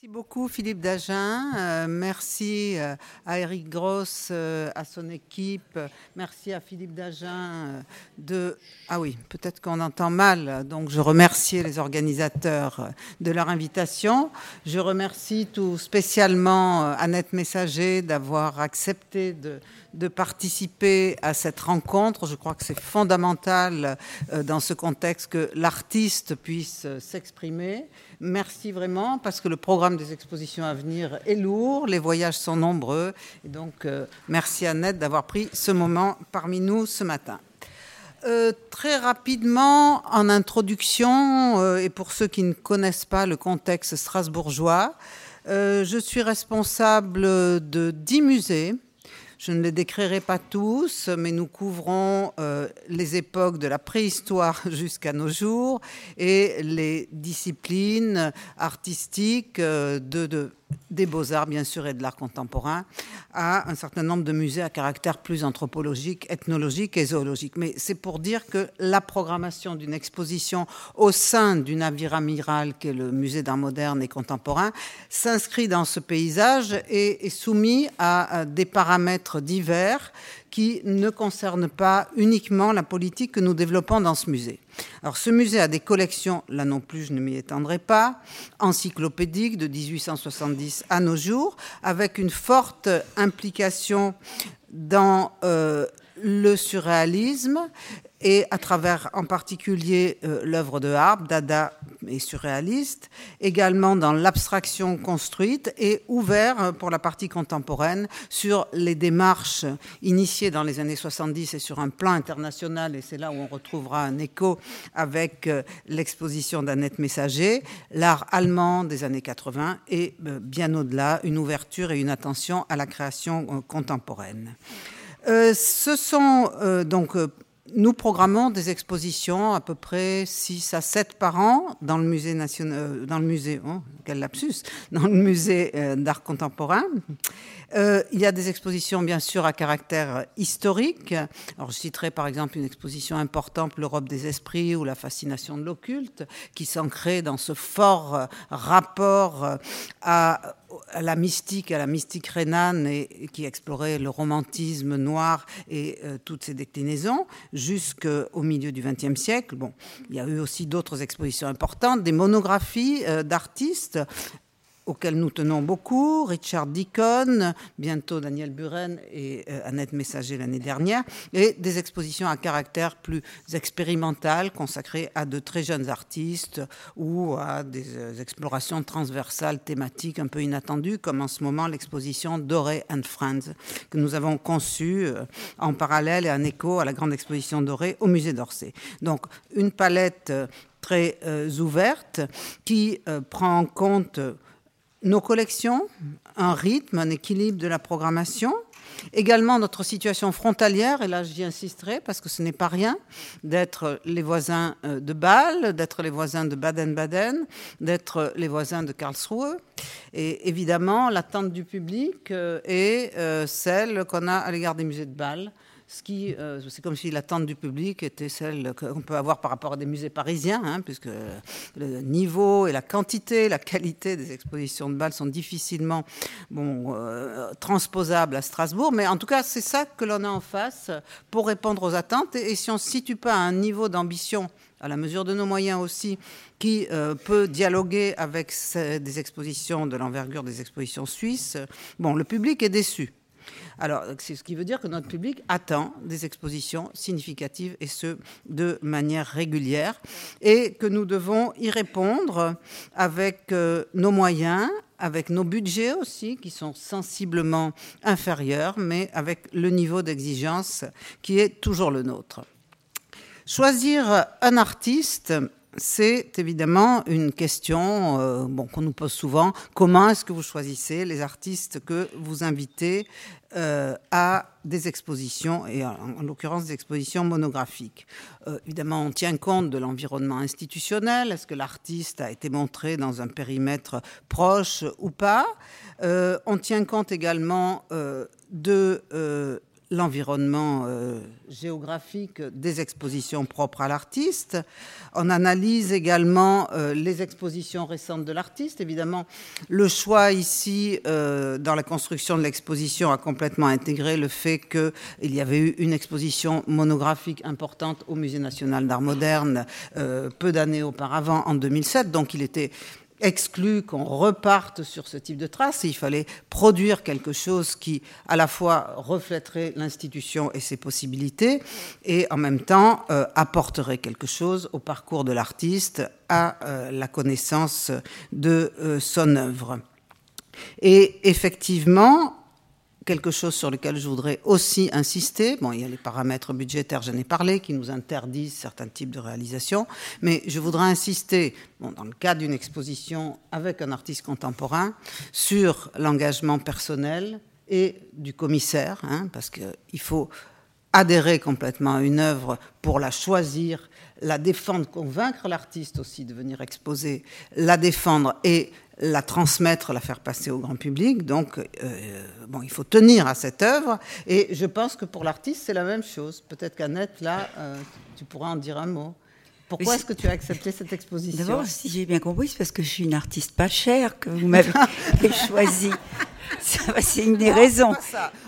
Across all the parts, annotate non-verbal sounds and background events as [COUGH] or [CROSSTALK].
Merci beaucoup Philippe Dagen, euh, merci euh, à Eric Gross, euh, à son équipe, merci à Philippe Dagen de... Ah oui, peut-être qu'on entend mal, donc je remercie les organisateurs de leur invitation. Je remercie tout spécialement Annette Messager d'avoir accepté de participer à cette rencontre. Je crois que c'est fondamental dans ce contexte que l'artiste puisse s'exprimer. Merci vraiment parce que le programme des expositions à venir est lourd, les voyages sont nombreux. Et donc, euh, merci Annette d'avoir pris ce moment parmi nous ce matin. très rapidement, en introduction, et pour ceux qui ne connaissent pas le contexte strasbourgeois, je suis responsable de dix musées je ne les décrirai pas tous, mais nous couvrons euh, les époques de la préhistoire [LAUGHS] jusqu'à nos jours et les disciplines artistiques euh, de, de des beaux-arts, bien sûr, et de l'art contemporain, à un certain nombre de musées à caractère plus anthropologique, ethnologique et zoologique. Mais c'est pour dire que la programmation d'une exposition au sein du navire amiral, qui est le musée d'art moderne et contemporain, s'inscrit dans ce paysage et est soumis à des paramètres divers qui ne concernent pas uniquement la politique que nous développons dans ce musée. Alors ce musée a des collections, là non plus je ne m'y étendrai pas, encyclopédiques de 1870 à nos jours, avec une forte implication dans euh, le surréalisme et à travers en particulier euh, l'œuvre de Harp, Dada et surréaliste, également dans l'abstraction construite et ouvert euh, pour la partie contemporaine sur les démarches initiées dans les années 70 et sur un plan international, et c'est là où on retrouvera un écho avec euh, l'exposition d'Annette Messager, l'art allemand des années 80 et bien au-delà, une ouverture et une attention à la création contemporaine. Ce sont donc nous programmons des expositions à peu près 6 à 7 par an dans le musée national, euh, dans le musée, oh, quel lapsus, dans le musée euh, d'art contemporain. Euh, il y a des expositions bien sûr à caractère historique. Je citerai par exemple une exposition importante, l'Europe des esprits ou la fascination de l'occulte, qui s'ancrait dans ce fort rapport à à la mystique, à la mystique rhénane, et, qui explorait le romantisme noir et euh, toutes ses déclinaisons, jusqu'au milieu du XXe siècle. Bon, il y a eu aussi d'autres expositions importantes, des monographies euh, d'artistes auxquels nous tenons beaucoup, Richard Deacon, bientôt Daniel Buren et euh, Annette Messager l'année dernière, et des expositions à caractère plus expérimental consacrées à de très jeunes artistes ou à des euh, explorations transversales thématiques un peu inattendues, comme en ce moment l'exposition Doré and Friends, que nous avons conçue euh, en parallèle et en écho à la grande exposition Doré au musée d'Orsay. Donc une palette très ouverte qui prend en compte nos collections, un rythme, un équilibre de la programmation, également notre situation frontalière, et là j'y insisterai parce que ce n'est pas rien d'être les voisins euh, de Bâle, d'être les voisins de Baden-Baden, d'être les voisins de Karlsruhe. Et évidemment, l'attente du public euh, est euh, celle qu'on a à l'égard des musées de Bâle ce qui, euh, c'est comme si l'attente du public était celle qu'on peut avoir par rapport à des musées parisiens, hein, puisque le niveau et la quantité, la qualité des expositions de Bâle sont difficilement bon, euh, transposables à Strasbourg. Mais en tout cas, c'est ça que l'on a en face pour répondre aux attentes. Et, si on ne se situe pas à un niveau d'ambition à la mesure de nos moyens aussi, qui euh, peut dialoguer avec des expositions de l'envergure des expositions suisses, bon, le public est déçu. Alors, c'est ce qui veut dire que notre public attend des expositions significatives et ce, de manière régulière, et que nous devons y répondre avec euh, nos moyens, avec nos budgets aussi, qui sont sensiblement inférieurs, mais avec le niveau d'exigence qui est toujours le nôtre. Choisir un artiste, c'est évidemment une question euh, qu'on nous pose souvent. Comment est-ce que vous choisissez les artistes que vous invitez euh, à des expositions, et en, l'occurrence des expositions monographiques? Euh, évidemment, on tient compte de l'environnement institutionnel. Est-ce que l'artiste a été montré dans un périmètre proche ou pas? On tient compte également de l'environnement euh, géographique des expositions propres à l'artiste. On analyse également euh, les expositions récentes de l'artiste. Évidemment, le choix ici, euh, dans la construction de l'exposition, a complètement intégré le fait qu'il y avait eu une exposition monographique importante au Musée national d'art moderne peu d'années auparavant, en 2007. Donc il était exclu qu'on reparte sur ce type de traces. il fallait produire quelque chose qui, à la fois, reflèterait l'institution et ses possibilités, et en même temps euh, apporterait quelque chose au parcours de l'artiste, à euh, la connaissance de euh, son œuvre. Et effectivement, quelque chose sur lequel je voudrais aussi insister. Bon, il y a les paramètres budgétaires, j'en ai parlé, qui nous interdisent certains types de réalisations, mais je voudrais insister, bon, dans le cadre d'une exposition avec un artiste contemporain, sur l'engagement personnel et du commissaire, hein, parce qu'il faut adhérer complètement à une œuvre pour la choisir, la défendre, convaincre l'artiste aussi de venir exposer, la défendre et la transmettre, la faire passer au grand public. Donc, euh, bon, il faut tenir à cette œuvre. Et je pense que pour l'artiste, c'est la même chose. Peut-être qu'Annette, là, euh, tu pourras en dire un mot. Pourquoi est-ce que tu as accepté cette exposition? D'abord, si j'ai bien compris, c'est parce que je suis une artiste pas chère que vous m'avez [LAUGHS] choisie. C'est une des raisons.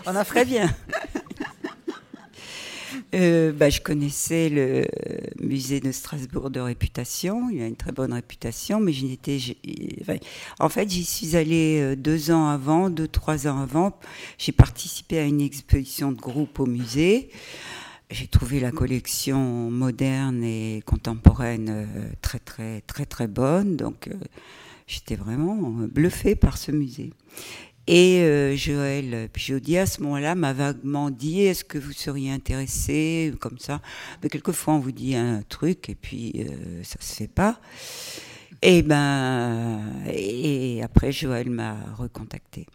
On a très bien. Euh, bah, je connaissais le musée de Strasbourg de réputation. Il a une très bonne réputation, mais je n'étais. en fait, j'y suis allée euh, deux ans avant, deux trois ans avant. J'ai participé à une exposition de groupe au musée. J'ai trouvé la collection moderne et contemporaine euh, très très très très bonne. Donc, j'étais vraiment bluffée par ce musée. Et euh, Joël Pigeaudier, à ce moment-là, m'a vaguement dit Est-ce que vous seriez intéressé Comme ça. Mais quelquefois, on vous dit un truc et puis euh, ça se fait pas. Et ben, et après, Joël m'a recontacté.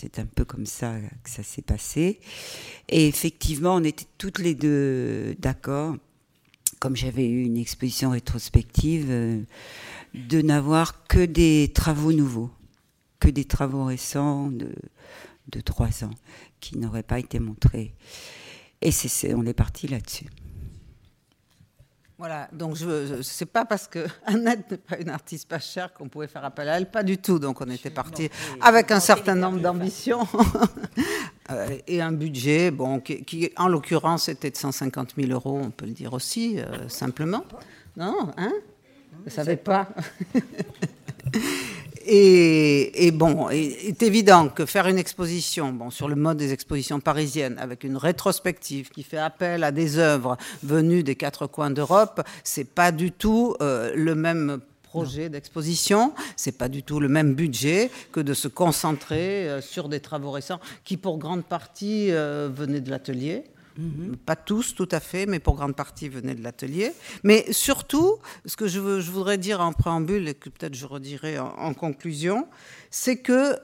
C'est un peu comme ça que ça s'est passé. Et effectivement, on était toutes les deux d'accord, comme j'avais eu une exposition rétrospective, euh, de n'avoir que des travaux nouveaux que des travaux récents de, trois ans qui n'auraient pas été montrés. Et c'est, on est parti là-dessus. Voilà, donc je, c'est pas parce que [LAUGHS] Annette n'est pas une artiste pas chère qu'on pouvait faire appel à elle, pas du tout. Donc on était parti avec un certain nombre d'ambitions [LAUGHS] euh, et un budget, bon, qui, en l'occurrence était de 150 000 euros, on peut le dire aussi euh, simplement. Non, hein? Vous savez pas [LAUGHS] Et, bon, il est évident que faire une exposition, bon, sur le mode des expositions parisiennes, avec une rétrospective qui fait appel à des œuvres venues des quatre coins d'Europe, c'est pas du tout euh, le même projet d'exposition, c'est pas du tout le même budget que de se concentrer euh, sur des travaux récents qui, pour grande partie, euh, venaient de l'atelier. Mhm. Pas tous, tout à fait, mais pour grande partie venaient de l'atelier. Mais surtout, ce que je, voudrais dire en préambule et que peut-être je redirai en conclusion, c'est que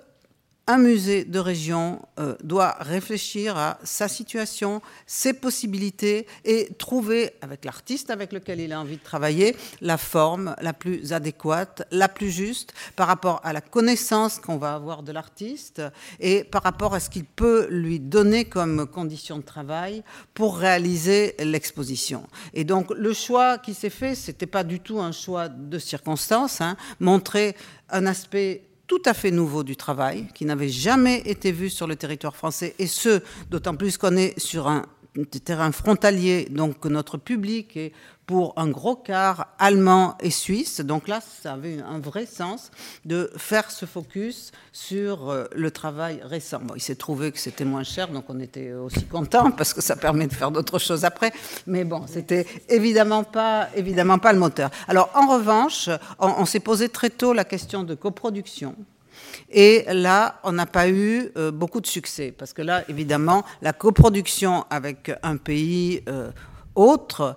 un musée de région euh, doit réfléchir à sa situation, ses possibilités et trouver, avec l'artiste avec lequel il a envie de travailler, la forme la plus adéquate, la plus juste par rapport à la connaissance qu'on va avoir de l'artiste et par rapport à ce qu'il peut lui donner comme condition de travail pour réaliser l'exposition. Et donc le choix qui s'est fait, c'était pas du tout un choix de circonstance, hein, montrer un aspect tout à fait nouveau du travail, qui n'avait jamais été vu sur le territoire français, et ce, d'autant plus qu'on est sur un terrain frontalier, donc notre public est pour un gros quart allemand et suisse. Donc là, ça avait un vrai sens de faire ce focus sur euh, le travail récent. Bon, il s'est trouvé que c'était moins cher, donc on était aussi content [LAUGHS] parce que ça permet de faire d'autres choses après. Mais bon, c'était évidemment pas, évidemment pas le moteur. Alors en revanche, on, s'est posé très tôt la question de coproduction. Et là, on n'a pas eu euh, beaucoup de succès, parce que là, évidemment, la coproduction avec un pays euh, autre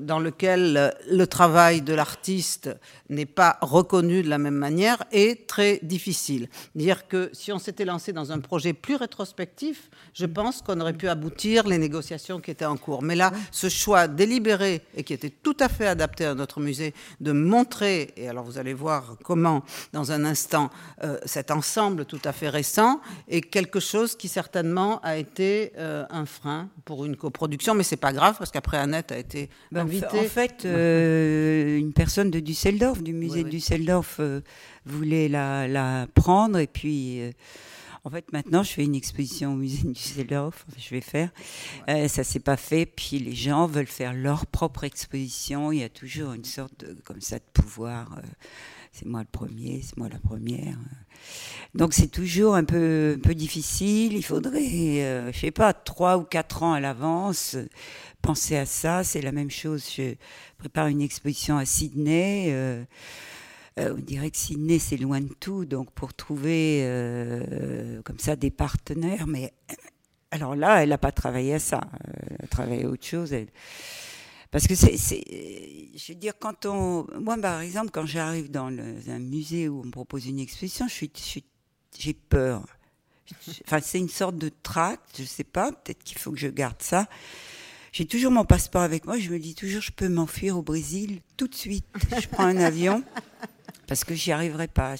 dans lequel le travail de l'artiste n'est pas reconnu de la même manière est très difficile. Dire que si on s'était lancé dans un projet plus rétrospectif, je pense qu'on aurait pu aboutir les négociations qui étaient en cours. Mais là, ce choix délibéré et qui était tout à fait adapté à notre musée de montrer, et alors vous allez voir comment dans un instant, euh, cet ensemble tout à fait récent est quelque chose qui certainement a été euh, un frein pour une coproduction, mais c'est pas grave parce qu'après Annette a été ben, invitée. En fait, [LAUGHS] euh, une personne de Düsseldorf, du musée de Düsseldorf, voulait la, la, prendre et puis en fait, maintenant, je fais une exposition au musée du Düsseldorf. je vais faire. Euh, ça s'est pas fait. Puis les gens veulent faire leur propre exposition. Il y a toujours une sorte de, comme ça, de pouvoir. C'est moi le premier, c'est moi la première. Donc c'est toujours un peu, un peu difficile. Il faudrait, euh, je sais pas, trois ou quatre ans à l'avance penser à ça. C'est la même chose. Je prépare une exposition à Sydney. Euh, euh, on dirait que Sydney, c'est loin de tout, donc pour trouver euh, comme ça des partenaires, mais alors là, elle n'a pas travaillé à ça, elle a travaillé à autre chose. Parce que c'est, je veux dire, quand on, moi par exemple, quand j'arrive dans un musée où on me propose une exposition, je suis, j'ai peur. Enfin, c'est une sorte de tract, je sais pas, peut-être qu'il faut que je garde ça. J'ai toujours mon passeport avec moi, je me dis toujours, je peux m'enfuir au Brésil tout de suite. Je prends un avion parce que j'y arriverai pas.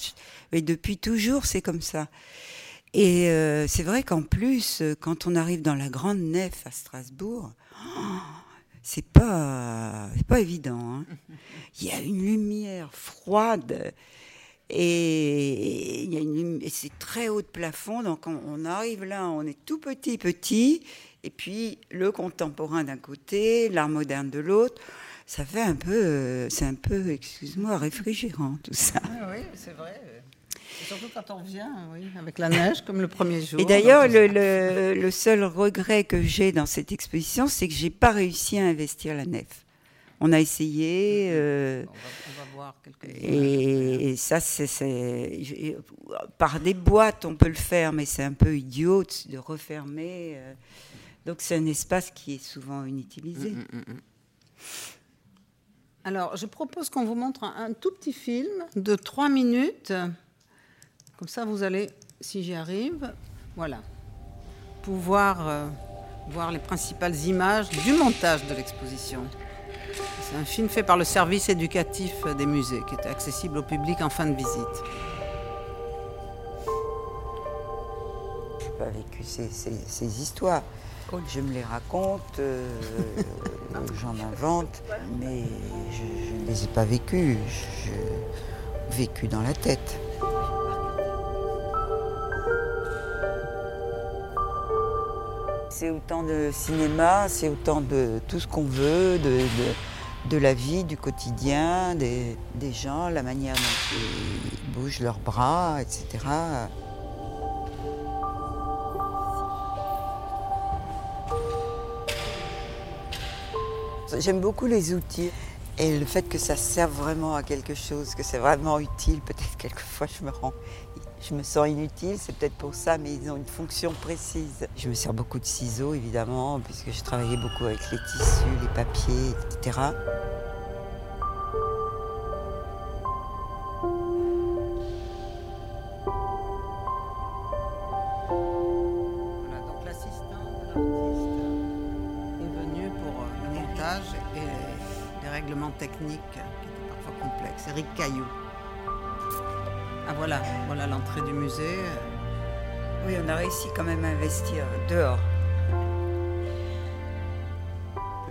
Mais depuis toujours, c'est comme ça. Et euh, c'est vrai qu'en plus, quand on arrive dans la grande nef à Strasbourg, c'est pas, pas évident. Hein. [LAUGHS] Il y a une lumière froide et, et c'est très haut de plafond. Donc on, on, arrive là, on est tout petit, petit, et puis le contemporain d'un côté, l'art moderne de l'autre ça fait un peu, euh, c'est un peu, excuse-moi, réfrigérant tout ça. Ah oui, c'est vrai. Surtout quand on vient, oui, avec la neige, comme le premier jour. Et d'ailleurs, le, le, seul regret que j'ai dans cette exposition, c'est que j'ai pas réussi à investir la nef. On a essayé. Euh, on, va, voir quelques et, et, ça, c'est par des boîtes, on peut le faire, mais c'est un peu idiot de refermer. Euh. donc c'est un espace qui est souvent inutilisé. Mm, mm, mm, alors, je propose qu'on vous montre un, tout petit film de trois minutes. Comme ça, vous allez, si j'y arrive, voilà, pouvoir euh, voir les principales images du montage de l'exposition. C'est un film fait par le service éducatif des musées qui est accessible au public en fin de visite. Je n'ai pas vécu ces histoires je me les raconte, euh, [LAUGHS] j'en invente, mais je ne les ai pas vécues. Je vécu dans la tête. C'est autant de cinéma, c'est autant de tout ce qu'on veut, de, de, la vie, du quotidien, des, des gens, la manière dont ils bougent leurs bras, etc. J'aime beaucoup les outils et le fait que ça serve vraiment à quelque chose, que c'est vraiment utile. Peut-être quelquefois je me rends, je me sens inutile, c'est peut-être pour ça, mais ils ont une fonction précise. Je me sers beaucoup de ciseaux évidemment, puisque je travaillais beaucoup avec les tissus, les papiers, etc.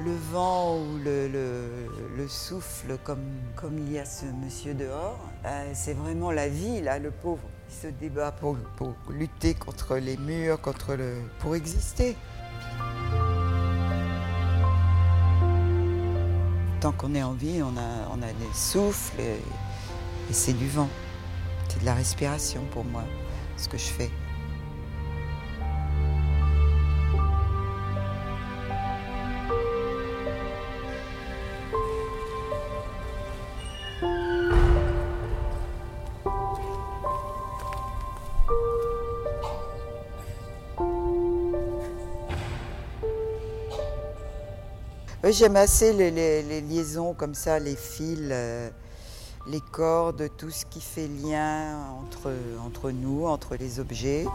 Le vent ou le, le, souffle, comme, il y a ce monsieur dehors, euh, c'est vraiment la vie, là, le pauvre. Il se débat pour, lutter contre les murs, pour exister. tant qu'on est en vie, on a, on a des souffles et c'est du vent. C'est de la respiration pour moi, ce que je fais. J'aime assez les, liaisons comme ça, les fils, euh, les cordes, tout ce qui fait lien entre, entre nous, entre les objets.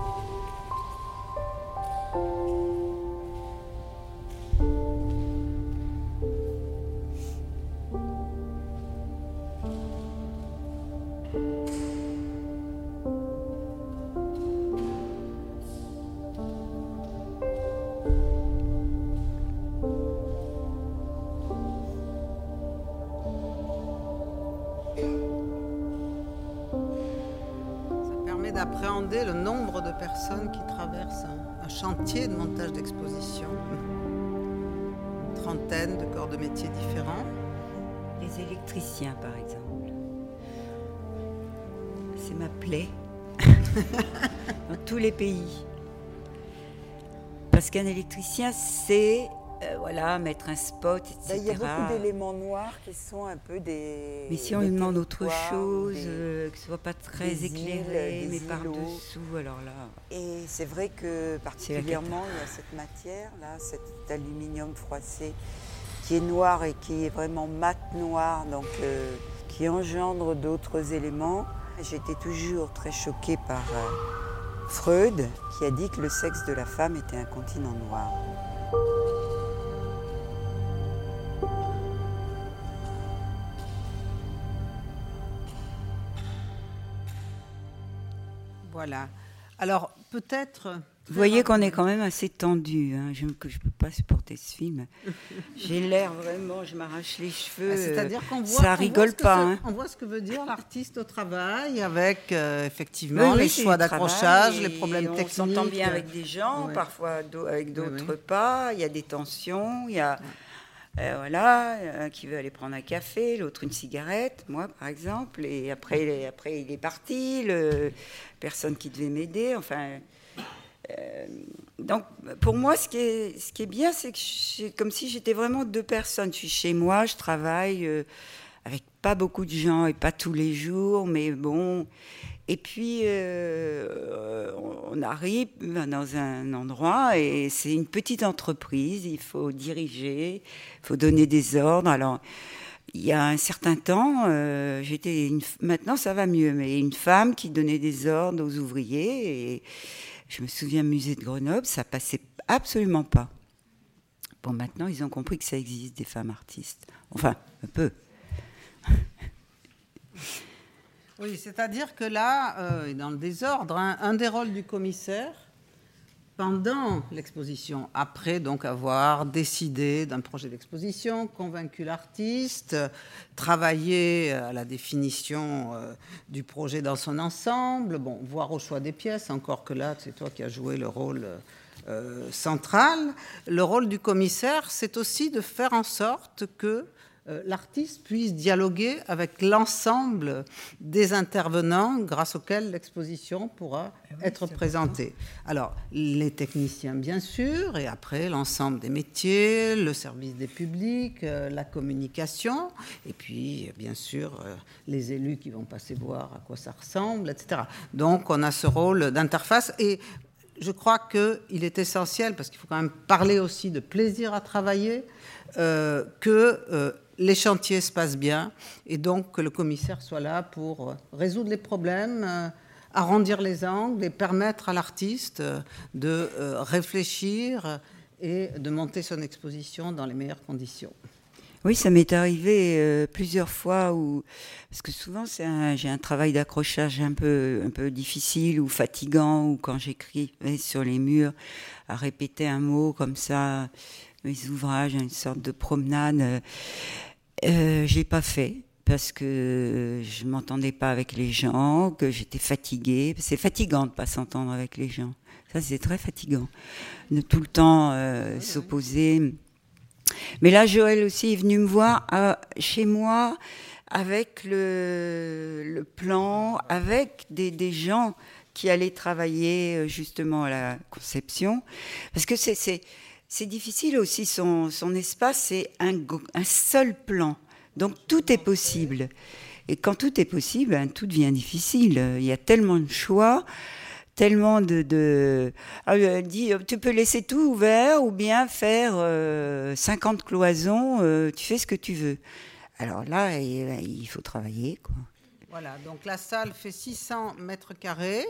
Un, chantier de montage d'exposition. Une trentaine de corps de métiers différents. Les électriciens, par exemple. C'est ma plaie [LAUGHS] dans tous les pays. Parce qu'un électricien, c'est euh, voilà, mettre un spot, etc. Bah, il y a beaucoup d'éléments noirs qui sont un peu des. Mais si on lui demande autre chose, euh, que ce soit pas très éclairé, mais par-dessous, alors là. Et c'est vrai que particulièrement, il y a cette matière, là, cet aluminium froissé, qui est noir et qui est vraiment mat noir, donc euh, qui engendre d'autres éléments. J'étais toujours très choquée par Freud, qui a dit que le sexe de la femme était un continent noir. Voilà. Alors, peut-être. Vous voyez qu'on est quand même assez tendu. Hein. Je ne peux pas supporter ce film. [LAUGHS] J'ai l'air vraiment, je m'arrache les cheveux. Ah, c'est-à-dire qu'on voit. Ça rigole pas. Hein. On voit ce que veut dire l'artiste au travail, avec euh, effectivement les choix d'accrochage, les problèmes techniques. On s'entend bien avec des gens, parfois avec d'autres pas. Il y a des tensions. Il y a. Euh, voilà, un qui veut aller prendre un café, l'autre une cigarette, moi par exemple, et après, après il est parti, le, personne qui devait m'aider, enfin. Euh, donc pour moi, ce qui est, ce qui est bien, c'est que c'est comme si j'étais vraiment deux personnes. Je suis chez moi, je travaille euh, avec pas beaucoup de gens et pas tous les jours, mais bon. Et puis, euh, on arrive dans un endroit et c'est une petite entreprise, il faut diriger, il faut donner des ordres. Alors, il y a un certain temps, euh, j'étais maintenant ça va mieux, mais une femme qui donnait des ordres aux ouvriers et je me souviens musée de Grenoble, ça passait absolument pas. Bon, maintenant ils ont compris que ça existe des femmes artistes, enfin un peu. [LAUGHS] Oui, c'est-à-dire que là, euh, dans le désordre, hein, un des rôles du commissaire, pendant l'exposition, après donc avoir décidé d'un projet d'exposition, convaincu l'artiste, travaillé à la définition euh, du projet dans son ensemble, bon, voire au choix des pièces, encore que là, c'est toi qui as joué le rôle euh, central. Le rôle du commissaire, c'est aussi de faire en sorte que euh, l'artiste puisse dialoguer avec l'ensemble des intervenants grâce auxquels l'exposition pourra eh être présentée. Alors, les techniciens, bien sûr, et après l'ensemble des métiers, le service des publics, euh, la communication, et puis, bien sûr, euh, les élus qui vont passer voir à quoi ça ressemble, etc. Donc, on a ce rôle d'interface. Et je crois qu'il est essentiel, parce qu'il faut quand même parler aussi de plaisir à travailler, que les chantiers se passent bien et donc que le commissaire soit là pour résoudre les problèmes, euh, arrondir les angles et permettre à l'artiste euh, de euh, réfléchir et de monter son exposition dans les meilleures conditions. Oui, ça m'est arrivé plusieurs fois où, parce que souvent j'ai un travail d'accrochage un peu, un peu difficile ou fatigant, ou quand j'écris sur les murs à répéter un mot comme ça, mes ouvrages, une sorte de promenade. Euh, je l'ai pas fait parce que je m'entendais pas avec les gens, que j'étais fatiguée. C'est fatigant de pas s'entendre avec les gens. Ça, c'est très fatigant. De tout le temps euh, s'opposer. Mais là, Joël aussi est venu me voir euh, chez moi avec le, le plan, avec des, des, gens qui allaient travailler euh, justement à la conception. Parce que c'est c'est difficile aussi, son, son espace, c'est un, seul plan. Donc tout est possible. Et quand tout est possible, ben, tout devient difficile. Il y a tellement de choix, tellement de. Ah, elle dit tu peux laisser tout ouvert ou bien faire 50 cloisons, tu fais ce que tu veux. Alors là, il, faut travailler. Voilà, donc la salle fait 600 mètres carrés.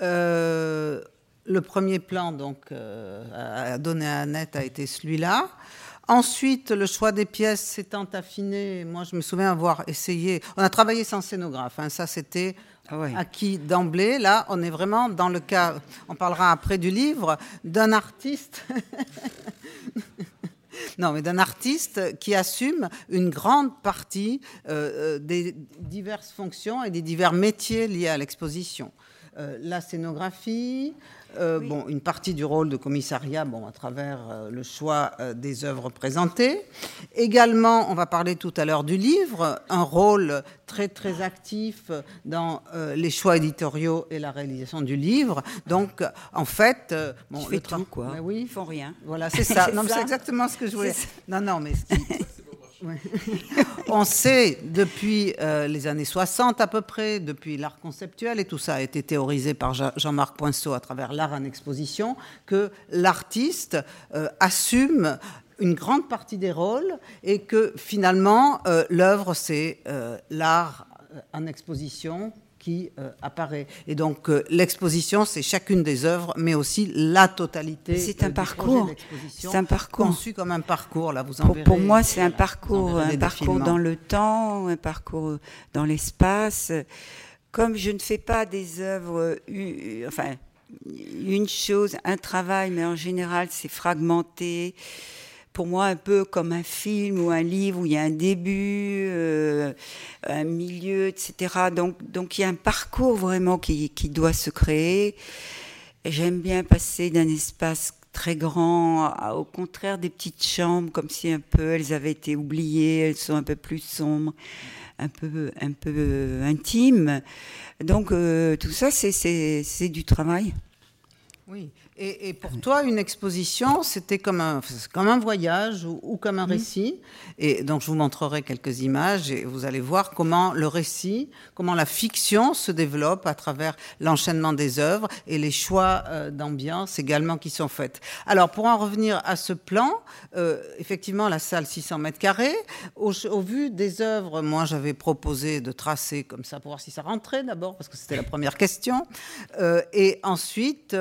Euh, le premier plan donc euh, à donné à Annette a été celui-là. Ensuite, le choix des pièces s'étant affiné, moi je me souviens avoir essayé. On a travaillé sans scénographe, hein, ça c'était ah acquis d'emblée. Là, on est vraiment dans le cas, on parlera après du livre, d'un artiste. [LAUGHS] non, mais d'un artiste qui assume une grande partie euh, euh, des diverses fonctions et des divers métiers liés à l'exposition. La scénographie, euh, bon, une partie du rôle de commissariat bon, à travers euh, le choix euh, des œuvres présentées. Également, on va parler tout à l'heure du livre, un rôle très très actif dans les choix éditoriaux et la réalisation du livre. Donc, en fait, bon, le tout, quoi. oui, ils font rien. Voilà, c'est ça. [LAUGHS] non, c'est exactement ce que je voulais. Non, non, mais [LAUGHS] On sait depuis euh, les années 60 à peu près, depuis l'art conceptuel, et tout ça a été théorisé par Jean-Marc Poinceau à travers l'art en exposition, que l'artiste euh, assume une grande partie des rôles et que finalement euh, l'œuvre c'est l'art en exposition qui euh, apparaît. Et donc euh, l'exposition, c'est chacune des œuvres, mais aussi la totalité. C'est un parcours. C'est un parcours conçu comme un parcours. Là, vous en pour, pour moi, c'est un parcours, un parcours dans le temps, un parcours dans l'espace. Comme je ne fais pas des œuvres, enfin, une chose, un travail, mais en général, c'est fragmenté pour moi un peu comme un film ou un livre où il y a un début, euh, un milieu, etc. Donc, donc il y a un parcours vraiment qui, qui doit se créer. J'aime bien passer d'un espace très grand, au contraire des petites chambres, comme si un peu elles avaient été oubliées, elles sont un peu plus sombres, un peu, un peu intimes. Donc euh, tout ça, c'est du travail. Oui, et, pour toi, une exposition, c'était comme un, comme un voyage ou, comme un récit. Et donc, je vous montrerai quelques images et vous allez voir comment le récit, comment la fiction se développe à travers l'enchaînement des œuvres et les choix euh, d'ambiance également qui sont faits. Alors, pour en revenir à ce plan, euh, effectivement, la salle 600 mètres carrés, au, vu des œuvres, moi, j'avais proposé de tracer comme ça pour voir si ça rentrait d'abord, parce que c'était la première question. Euh, et ensuite,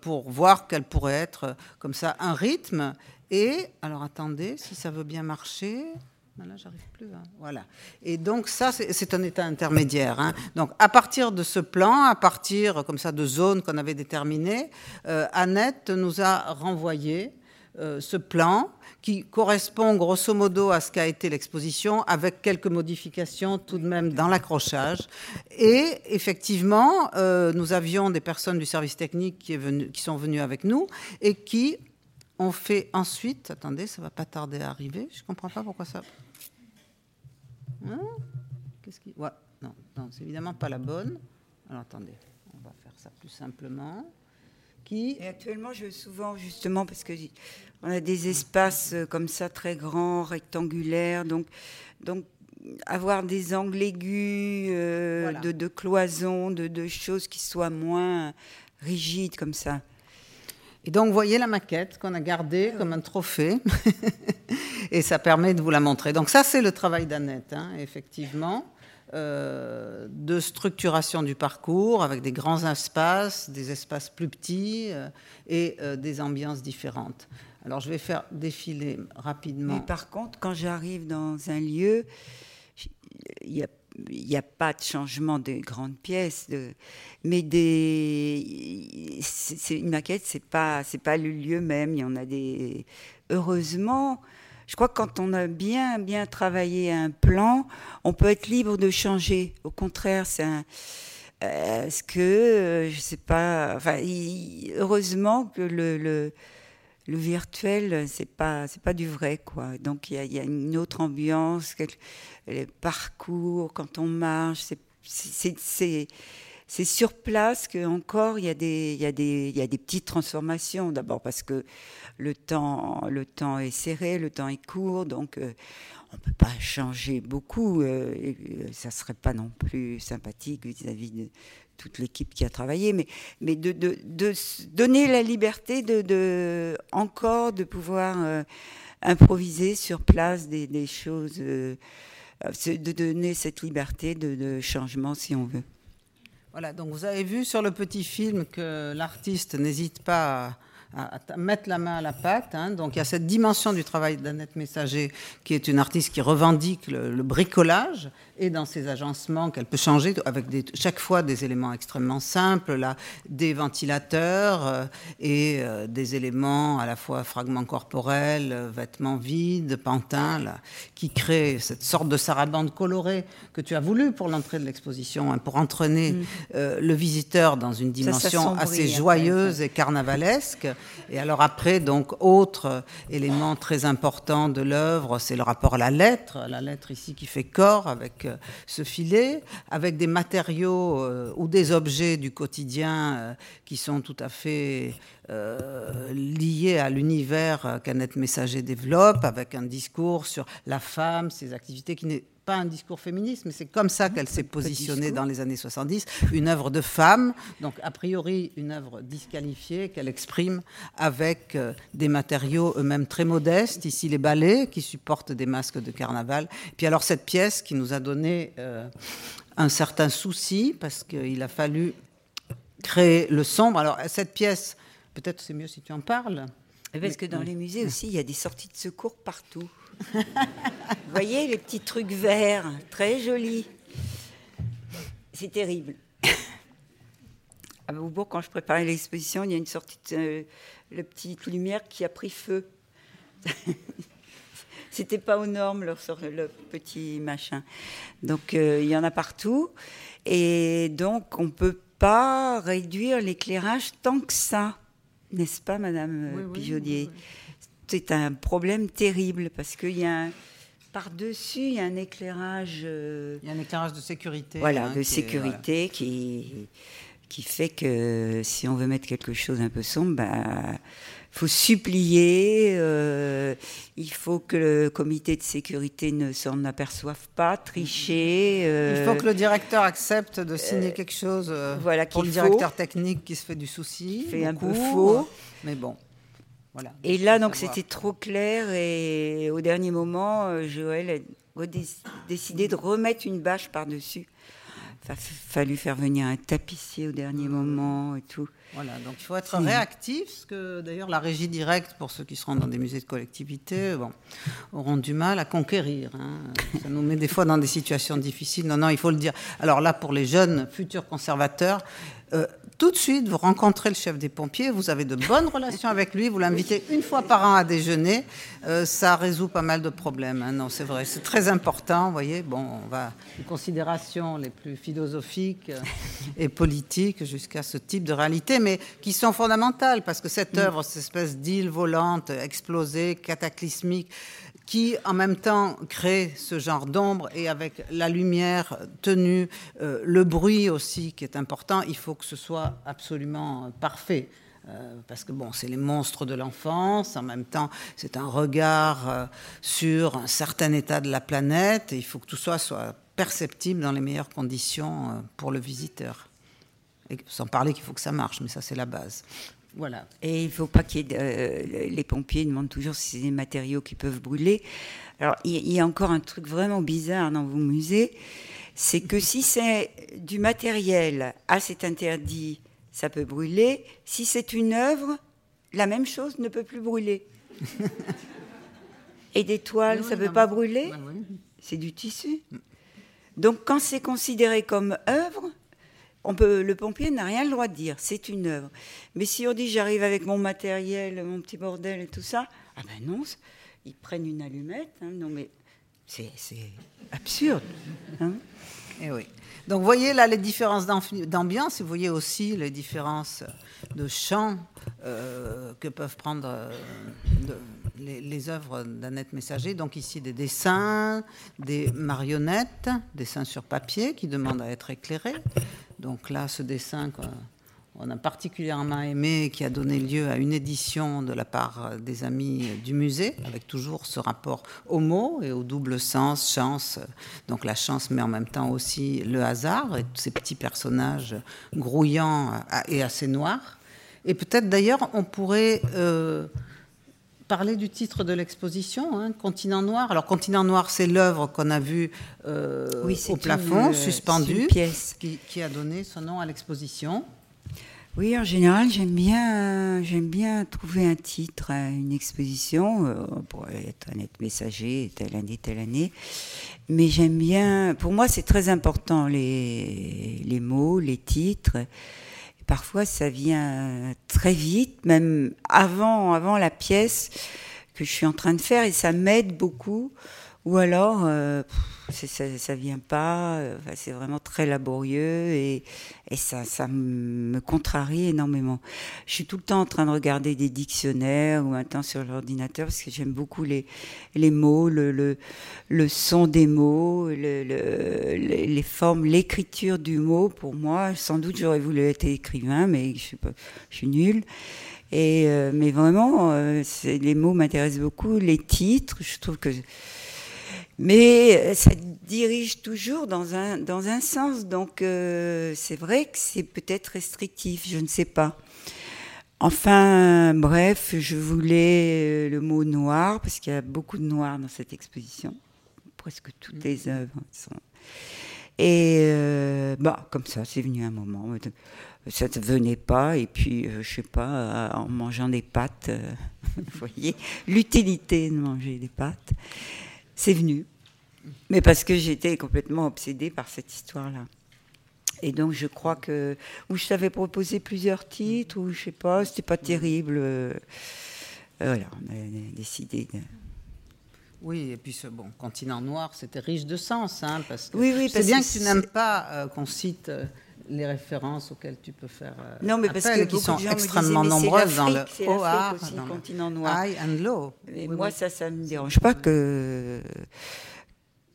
pour voir qu'elle pourrait être euh, comme ça un rythme. Et, alors attendez, si ça veut bien marcher. Là, j'arrive plus. Hein. Voilà. Et donc ça, c'est un état intermédiaire. Hein. Donc à partir de ce plan, à partir comme ça de zones qu'on avait déterminées, euh, Annette nous a renvoyé euh, ce plan qui correspond grosso modo à ce qu'a été l'exposition, avec quelques modifications tout de même dans l'accrochage. Et effectivement, euh, nous avions des personnes du service technique qui, sont venues avec nous et qui ont fait ensuite. Attendez, ça va pas tarder à arriver. Je comprends pas pourquoi ça. Hein? Qu'est-ce qui. Ouais, non, non c'est évidemment pas la bonne. Alors attendez, on va faire ça plus simplement. Et actuellement, je souvent, justement, parce que on a des espaces euh, comme ça très grands, rectangulaires, donc, donc avoir des angles aigus, euh, de, de, cloisons, de, de, choses qui soient moins rigides comme ça. Et donc, vous voyez la maquette qu'on a gardée comme un trophée, [LAUGHS] et ça permet de vous la montrer. Donc, ça, c'est le travail d'Annette, hein, effectivement. Euh, de structuration du parcours avec des grands espaces, des espaces plus petits euh, et euh, des ambiances différentes. Alors je vais faire défiler rapidement. Mais par contre, quand j'arrive dans un lieu, il n'y a, pas de changement de grandes pièces, mais des, une maquette, c'est pas, pas le lieu même. Il y en a des. Heureusement, je crois que quand on a bien, bien travaillé un plan, on peut être libre de changer. Au contraire, c'est. Euh, est-ce que, euh, je sais pas, enfin, heureusement que le, le, virtuel, c'est pas, c'est pas du vrai, quoi. Donc, il y, y a, une autre ambiance, les parcours, quand on marche, c'est, c'est, sur place que encore il y a des il y a des petites transformations d'abord parce que le temps est serré le temps est court donc on euh, on peut pas changer beaucoup euh, euh, ça serait pas non plus sympathique vis-à-vis de toute l'équipe qui a travaillé, mais, de, donner la liberté de, encore de pouvoir improviser sur place des, choses, de donner cette liberté de changement si on veut. Voilà, donc vous avez vu sur le petit film que l'artiste n'hésite pas à à, mettre la main à la pâte. Hein. Donc il y a cette dimension du travail d'Annette Messager, qui est une artiste qui revendique le, bricolage, et dans ses agencements qu'elle peut changer avec des, chaque fois des éléments extrêmement simples, là, des ventilateurs euh, et euh, des éléments à la fois fragments corporels, euh, vêtements vides, pantins, là, qui créent cette sorte de sarabande colorée que tu as voulu pour l'entrée de l'exposition, hein, pour entraîner mm. le visiteur dans une dimension assez joyeuse et carnavalesque. Et alors après, donc, autre élément très important de l'œuvre, c'est le rapport à la lettre, la lettre ici qui fait corps avec euh, ce filet, avec des matériaux euh, ou des objets du quotidien euh, qui sont tout à fait liés à l'univers qu'Annette Messager développe, avec un discours sur la femme, ses activités qui n'est pas un discours féministe, mais c'est comme ça qu'elle s'est positionnée dans les années 70, une œuvre de femme, donc a priori une œuvre disqualifiée qu'elle exprime avec euh, des matériaux eux-mêmes très modestes, ici les balais qui supportent des masques de carnaval, puis alors cette pièce qui nous a donné euh, un certain souci parce qu'il a fallu créer le sombre. Alors cette pièce, peut-être c'est mieux si tu en parles. Parce que dans les musées aussi, il y a des sorties de secours partout. Vous voyez les petits trucs verts, très jolis. C'est terrible. À Beaubourg, quand je préparais l'exposition, il y a une sortie de euh, la petite lumière qui a pris feu. [LAUGHS] C'était pas aux normes leur le petit machin. Donc euh, il y en a partout et donc on peut pas réduire l'éclairage tant que ça, n'est-ce pas, Madame Pijaudier c'est un problème terrible parce qu'il y a par-dessus, il y a un éclairage. Euh, il y a un éclairage de sécurité. Voilà, hein, de sécurité qui, qui fait que si on veut mettre quelque chose un peu sombre, bah, faut supplier, euh, il faut que le comité de sécurité ne s'en aperçoive pas, tricher. il faut que le directeur accepte de signer euh, quelque chose voilà, pour le directeur technique qui se fait du souci. Fait un peu faux. Mais bon. Et là, donc, c'était trop clair. Et au dernier moment, euh, Joël a décidé de remettre une bâche par-dessus. Il a fallu faire venir un tapissier au dernier moment et tout. Voilà, donc il faut être réactif, parce que d'ailleurs la régie directe, pour ceux qui seront dans des musées de collectivité, bon, auront du mal à conquérir. Hein. Ça nous met des fois dans des situations difficiles. Non, non, il faut le dire. Alors là, pour les jeunes futurs conservateurs, euh, tout de suite, vous rencontrez le chef des pompiers, vous avez de bonnes [LAUGHS] relations avec lui, vous l'invitez une fois par an à déjeuner, euh, ça résout pas mal de problèmes. Hein. Non, c'est vrai, c'est très important, vous voyez. Bon, on va les considérations les plus philosophiques euh, [LAUGHS] et politiques jusqu'à ce type de réalité, mais qui sont fondamentales parce que cette mm. œuvre, cette espèce d'île volante, explosée, cataclysmique, qui en même temps crée ce genre d'ombre et avec la lumière tenue, euh, le bruit aussi qui est important, il faut que ce soit absolument parfait. Euh, parce que bon, c'est les monstres de l'enfance, en même temps, c'est un regard euh, sur un certain état de la planète, et il faut que tout ça soit perceptible dans les meilleures conditions pour le visiteur. Sans parler qu'il faut que ça marche, mais ça c'est la base. Voilà. Et il ne faut pas qu'il. Euh, les pompiers demandent toujours si c'est des matériaux qui peuvent brûler. Alors, il y a encore un truc vraiment bizarre dans vos musées c'est que si c'est du matériel, ah, c'est interdit, ça peut brûler. Si c'est une œuvre, la même chose ne peut plus brûler. [LAUGHS] Et des toiles, ça ne peut pas brûler C'est du tissu. Donc, quand c'est considéré comme œuvre, on peut, le pompier n'a rien le droit de dire, c'est une œuvre. Mais si on dit j'arrive avec mon matériel, mon petit bordel et tout ça, ah ben non, ils prennent une allumette. Hein, non mais c'est absurde. Hein. et eh oui. Donc voyez là les différences d'ambiance, vous voyez aussi les différences de chant euh, que peuvent prendre euh, les, les, œuvres d'Annette Messager. Donc ici des dessins, des marionnettes, dessins sur papier qui demandent à être éclairés. Donc là, ce dessin on a particulièrement aimé, qui a donné lieu à une édition de la part des amis du musée, avec toujours ce rapport au mot et au double sens, chance, donc la chance, mais en même temps aussi le hasard, et tous ces petits personnages grouillants et assez noirs. Et peut-être d'ailleurs, on pourrait euh, parler du titre de l'exposition, hein, Continent Noir. Alors, Continent Noir, c'est l'œuvre qu'on a vue euh, au plafond, suspendue, pièce. Qui, qui, a donné son nom à l'exposition. Oui, en général, j'aime bien, j'aime bien trouver un titre à une exposition. Euh, pour être un être messager, telle année, telle année. Mais j'aime bien. Pour moi, c'est très important les, les mots, les titres. Parfois, ça vient très vite, même avant, avant la pièce que je suis en train de faire, et ça m'aide beaucoup. Ou alors, euh, ça, ça vient pas, euh, c'est vraiment très laborieux et, ça, me contrarie énormément. Je suis tout le temps en train de regarder des dictionnaires ou un temps sur l'ordinateur parce que j'aime beaucoup les, mots, le, son des mots, le, le, les formes, l'écriture du mot. Pour moi, sans doute, j'aurais voulu être écrivain, mais je suis, nulle. Euh, mais vraiment, les mots m'intéressent beaucoup. Les titres, je trouve que mais euh, ça dirige toujours dans un, dans un sens. Donc euh, c'est vrai que c'est peut-être restrictif, je ne sais pas. Enfin, bref, je voulais euh, le mot noir, parce qu'il y a beaucoup de noir dans cette exposition. Presque toutes mm. les œuvres sont. Et bah, comme ça, c'est venu un moment. Ça ne venait pas, et puis, je je sais pas, en mangeant des pâtes, [LAUGHS] vous voyez, l'utilité de manger des pâtes c'est venu. Mais parce que j'étais complètement obsédée par cette histoire-là. Et donc je crois que où je t'avais proposé plusieurs titres, ou je sais pas, c'était pas terrible. Euh, voilà, on a décidé. De... Oui, et puis ce bon continent noir, c'était riche de sens, hein, parce que oui, oui, c'est bien que, tu n'aimes pas euh, qu'on cite euh, les références auxquelles tu peux faire non, mais parce que qui sont extrêmement nombreuses dans le haut art, dans continent noir, high and low. Et moi, ça, ça me dérange pas que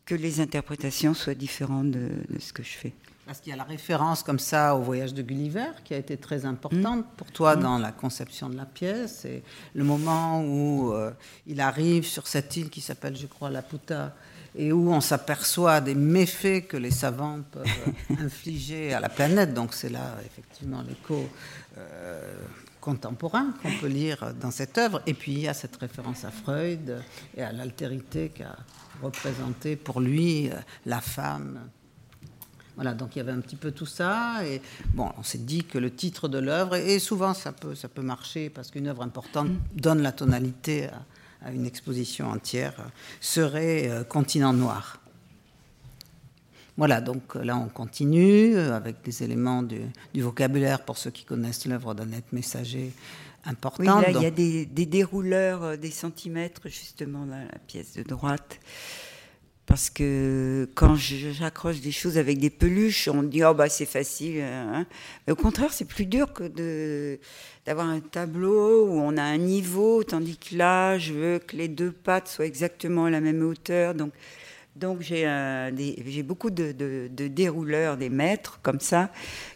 que les interprétations soient différentes de, ce que je fais. Parce qu'il y a la référence comme ça au voyage de Gulliver qui a été très importante mmh. pour toi mmh. dans la conception de la pièce et le moment où euh, il arrive sur cette île qui s'appelle, je crois, la Puta et où on s'aperçoit des méfaits que les savants peuvent [LAUGHS] infliger à la planète. Donc c'est là effectivement l'écho euh, contemporain qu'on peut lire dans cette œuvre. Et puis il y a cette référence à Freud et à l'altérité qu'a représenter pour lui euh, la femme. Voilà, donc il y avait un petit peu tout ça. Et bon, on s'est dit que le titre de l'œuvre, et souvent ça peut, ça peut marcher parce qu'une œuvre importante donne la tonalité à, une exposition entière, serait euh, Continent Noir. Voilà, donc là on continue avec des éléments du, du vocabulaire pour ceux qui connaissent l'œuvre d'Annette Messager oui, là, il y a des, dérouleurs euh, des centimètres, justement, dans la pièce de droite. Parce que quand j'accroche des choses avec des peluches, on dit, oh, bah, c'est facile. Hein. Mais au contraire, c'est plus dur que de, d'avoir un tableau où on a un niveau, tandis que là, je veux que les deux pattes soient exactement à la même hauteur. Donc, donc j'ai, j'ai beaucoup de, de dérouleurs, des mètres comme ça,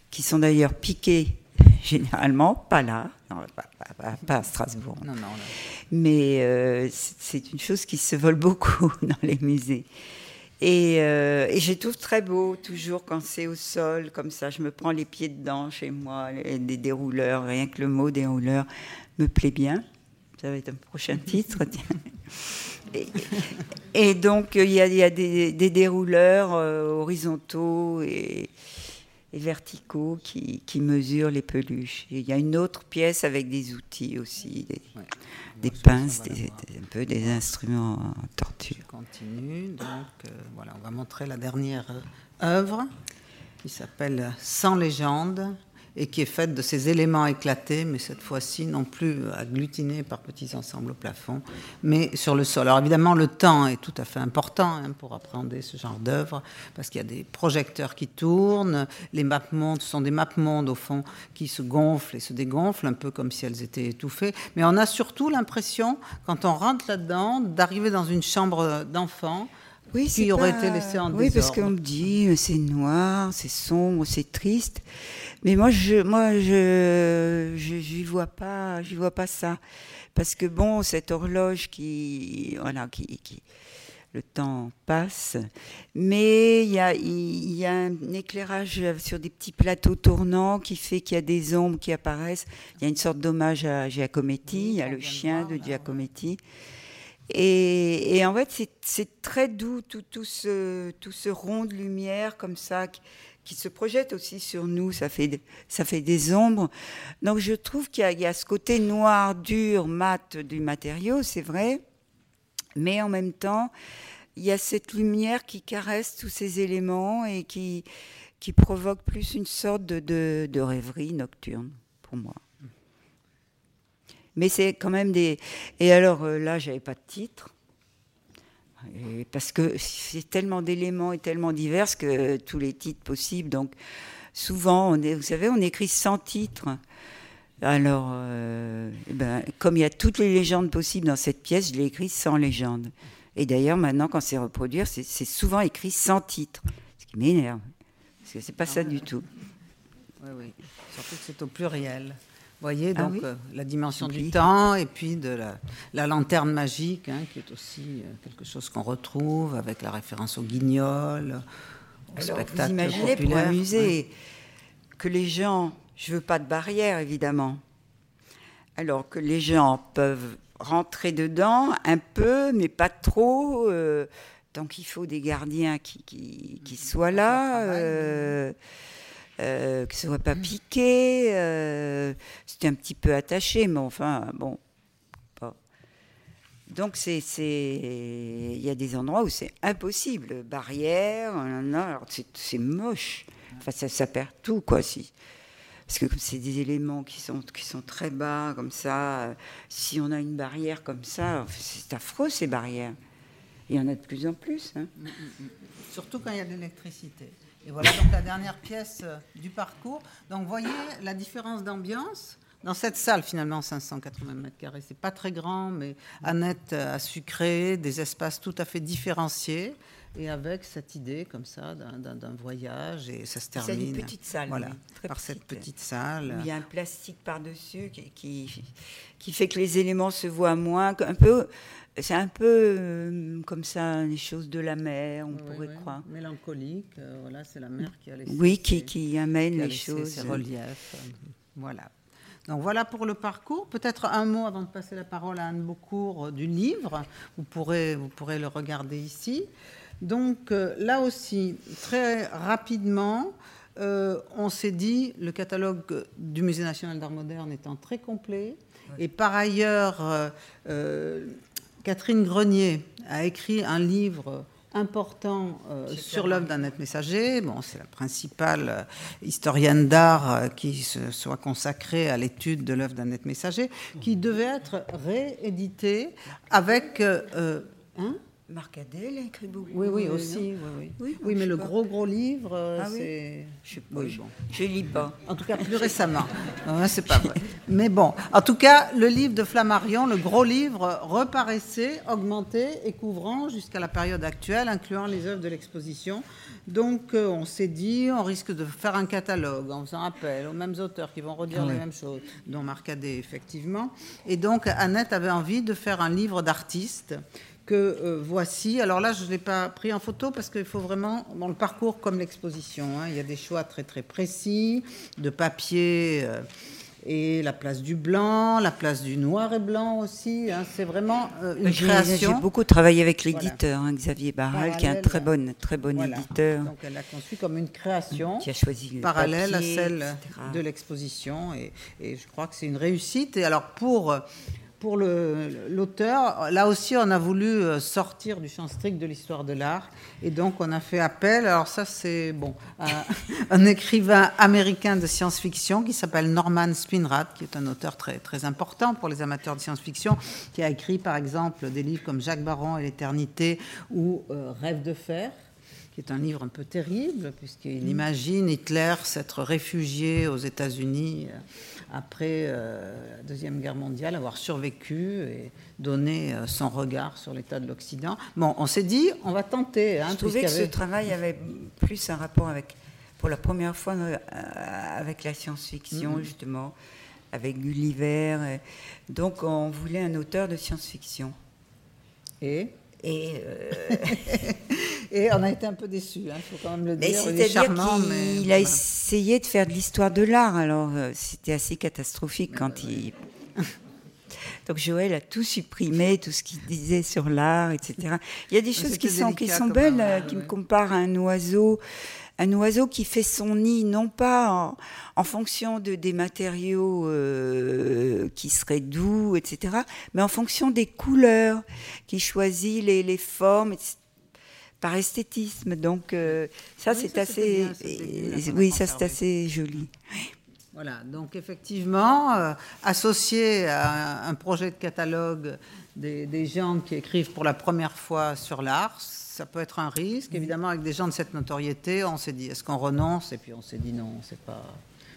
qui sont d'ailleurs piqués [LAUGHS] généralement, pas là, pas, à Strasbourg. Mais euh, c'est une chose qui se vole beaucoup [LAUGHS] dans les musées. Euh, et, je trouve très beau, toujours quand c'est au sol, comme ça, je me prends les pieds dedans chez moi, des dérouleurs, rien que le mot dérouleur me plaît bien. Ça va être un prochain [LAUGHS] titre. et, donc, il y a, des, dérouleurs euh, horizontaux et, et verticaux qui, qui, mesurent les peluches. il y a une autre pièce avec des outils aussi, des, pinces, des, un peu des instruments en torture. Je continue, donc euh, voilà, on va montrer la dernière œuvre qui s'appelle Sans légende et qui est faite de ces éléments éclatés, mais cette fois-ci non plus agglutinés par petits ensembles au plafond, mais sur le sol. Alors évidemment, le temps est tout à fait important hein, pour appréhender ce genre d'œuvre, parce qu'il y a des projecteurs qui tournent, les mapes-mondes sont des mapes-mondes au fond qui se gonflent et se dégonflent, un peu comme si elles étaient étouffées, mais on a surtout l'impression, quand on rentre là-dedans, d'arriver dans une chambre d'enfant oui, qui aurait été laissé en désordre. Oui, parce qu'on me dit euh, c'est noir, c'est sombre, c'est triste. Mais moi, je, moi, je, je, vois pas, je vois pas ça, parce que bon, cette horloge qui, voilà, qui, qui le temps passe, mais il y a, il y a un éclairage sur des petits plateaux tournants qui fait qu'il y a des ombres qui apparaissent. Il y a une sorte d'hommage à Giacometti, il y a le chien de Giacometti. Et, en fait, c'est très doux, tout, tout, ce, tout ce rond de lumière comme ça qui, se projette aussi sur nous. Ça fait, ça fait des ombres. Donc je trouve qu'il y, a ce côté noir, dur, mat du matériau, c'est vrai. Mais en même temps, il y a cette lumière qui caresse tous ces éléments et qui, qui provoque plus une sorte de, de rêverie nocturne pour moi. Mais c'est quand même des. Et alors euh, là, j'avais pas de titre. Parce que c'est tellement d'éléments et tellement divers que tous les titres possibles. Donc souvent, vous savez, on écrit 100 titres. Alors, euh, eh ben, comme il y a toutes les légendes possibles dans cette pièce, je l'ai écrit sans légende. Et d'ailleurs, maintenant, quand c'est reproduire, c'est souvent écrit sans titre. Ce qui m'énerve. Parce que c'est pas ça du tout. Oui, oui. Surtout que c'est au pluriel voyez, ah donc euh, la dimension du temps et puis de la, lanterne magique, hein, qui est aussi euh, quelque chose qu'on retrouve avec la référence au guignol, au spectacle vous imaginez pour un musée que les gens, je veux pas de barrière évidemment, alors que les gens peuvent rentrer dedans un peu, mais pas trop. Euh, donc il faut des gardiens qui, qui, soient là. Euh, que ce soit pas piqué. Euh, c'était un petit peu attaché, mais enfin, bon. Donc, c'est, il y a des endroits où c'est impossible. Barrière, c'est, moche. Enfin, ça, ça, perd tout, quoi. Si. Parce que c'est des éléments qui sont, qui sont très bas, comme ça, si on a une barrière comme ça, c'est affreux, ces barrières. Il y en a de plus en plus. Hein. Mm, mm, mm. Surtout quand il y a de l'électricité. Et voilà donc la dernière pièce euh, du parcours. Donc voyez la différence d'ambiance dans cette salle, finalement, 580 mètres carrés, c'est pas très grand, mais Annette a su créer des espaces tout à fait différenciés et avec cette idée comme ça d'un voyage et ça se termine. C'est une petite salle, voilà, par cette petite salle. il y a un plastique par-dessus qui, qui, qui, fait que les éléments se voient moins, un peu c'est un peu euh, comme ça, les choses de la mer, on pourrait croire. Mélancolique, euh, voilà, c'est la mer qui a laissé. Oui, qui, qui amène les choses. Ces reliefs. voilà. Donc voilà pour le parcours. Peut-être un mot avant de passer la parole à Anne Beaucourt euh, du livre. Vous pourrez, vous pourrez le regarder ici. Donc là aussi, très rapidement, on s'est dit, le catalogue du Musée national d'art moderne étant très complet, et par ailleurs, Catherine Grenier a écrit un livre important euh, sur l'œuvre d'Annette Messager. Bon, c'est la principale euh, historienne d'art euh, qui se soit consacrée à l'étude de l'œuvre d'Annette Messager, qui devait être rééditée avec... Hein Marcadel a écrit beaucoup. Oui, oui, aussi. Oui, oui. oui, mais le gros, gros livre, ah c'est. Je sais pas. Je lis pas. En tout cas, plus [LAUGHS] récemment. c'est pas vrai. Mais bon, en tout cas, le livre de Flammarion, le gros livre, reparaissait, augmenté et couvrant jusqu'à la période actuelle, incluant les œuvres de l'exposition. Donc, euh, on s'est dit, on risque de faire un catalogue en faisant appel aux mêmes auteurs qui vont redire les mêmes choses, dont Marcadet, effectivement. Et donc, Annette avait envie de faire un livre d'artistes que euh, voici. Alors là, je ne l'ai pas pris en photo parce qu'il faut vraiment, dans le parcours comme l'exposition, hein, il y a des choix très très précis de papier euh, et la place du blanc, la place du noir et blanc aussi. Hein. c'est vraiment euh, une création. J'ai beaucoup travaillé avec l'éditeur, hein, Xavier Barral, qui est un très bon, très bon éditeur. Donc elle a conçu comme une création qui a choisi parallèle à celle de l'exposition et, et, je crois que c'est une réussite. Et alors pour pour l'auteur, là aussi, on a voulu euh, sortir du champ strict de l'histoire de l'art. Et donc, on a fait appel, alors ça, c'est bon, un [LAUGHS] écrivain américain de science-fiction qui s'appelle Norman Spinrad, qui est un auteur très, très important pour les amateurs de science-fiction, qui a écrit, par exemple, des livres comme Jacques Baron et l'éternité ou euh, Rêve de fer qui est un livre un peu terrible, puisqu'il mm. imagine Hitler s'être réfugié aux États-Unis euh, après euh, la Deuxième Guerre mondiale, avoir survécu et donné euh, son regard sur l'état de l'Occident. Bon, on s'est dit, on va tenter. Hein, Je trouvais que ce travail avait plus un rapport avec, pour la première fois, avec la science-fiction, mm. justement, avec Gulliver. Donc, on voulait un auteur de science-fiction. Et? Et, euh, [LAUGHS] et on a été un peu déçus, il hein, faut quand même le dire. Il est charmant, mais il a essayé de faire de l'histoire de l'art, alors euh, c'était assez catastrophique quand il. [LAUGHS] Donc Joël a tout supprimé, tout ce qu'il disait sur l'art, etc. Il y a des [LAUGHS] choses qui sont, qui sont belles, euh, qui me comparent à un oiseau un oiseau qui fait son nid non pas en, fonction de, des matériaux euh, qui seraient doux, etc., mais en fonction des couleurs, qui choisit les, formes, par esthétisme. Donc euh, ça, c'est assez, oui, ça c'est assez joli. Voilà, donc effectivement, euh, associé à un, projet de catalogue des, des, gens qui écrivent pour la première fois sur l'art, ça peut être un risque. Évidemment, avec des gens de cette notoriété, on s'est dit, est-ce qu'on renonce? Et puis on s'est dit non, c'est pas.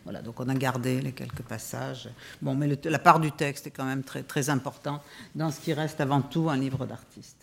Voilà, donc on a gardé les quelques passages. Bon, mais la part du texte est quand même très, très importante dans ce qui reste avant tout un livre d'artiste.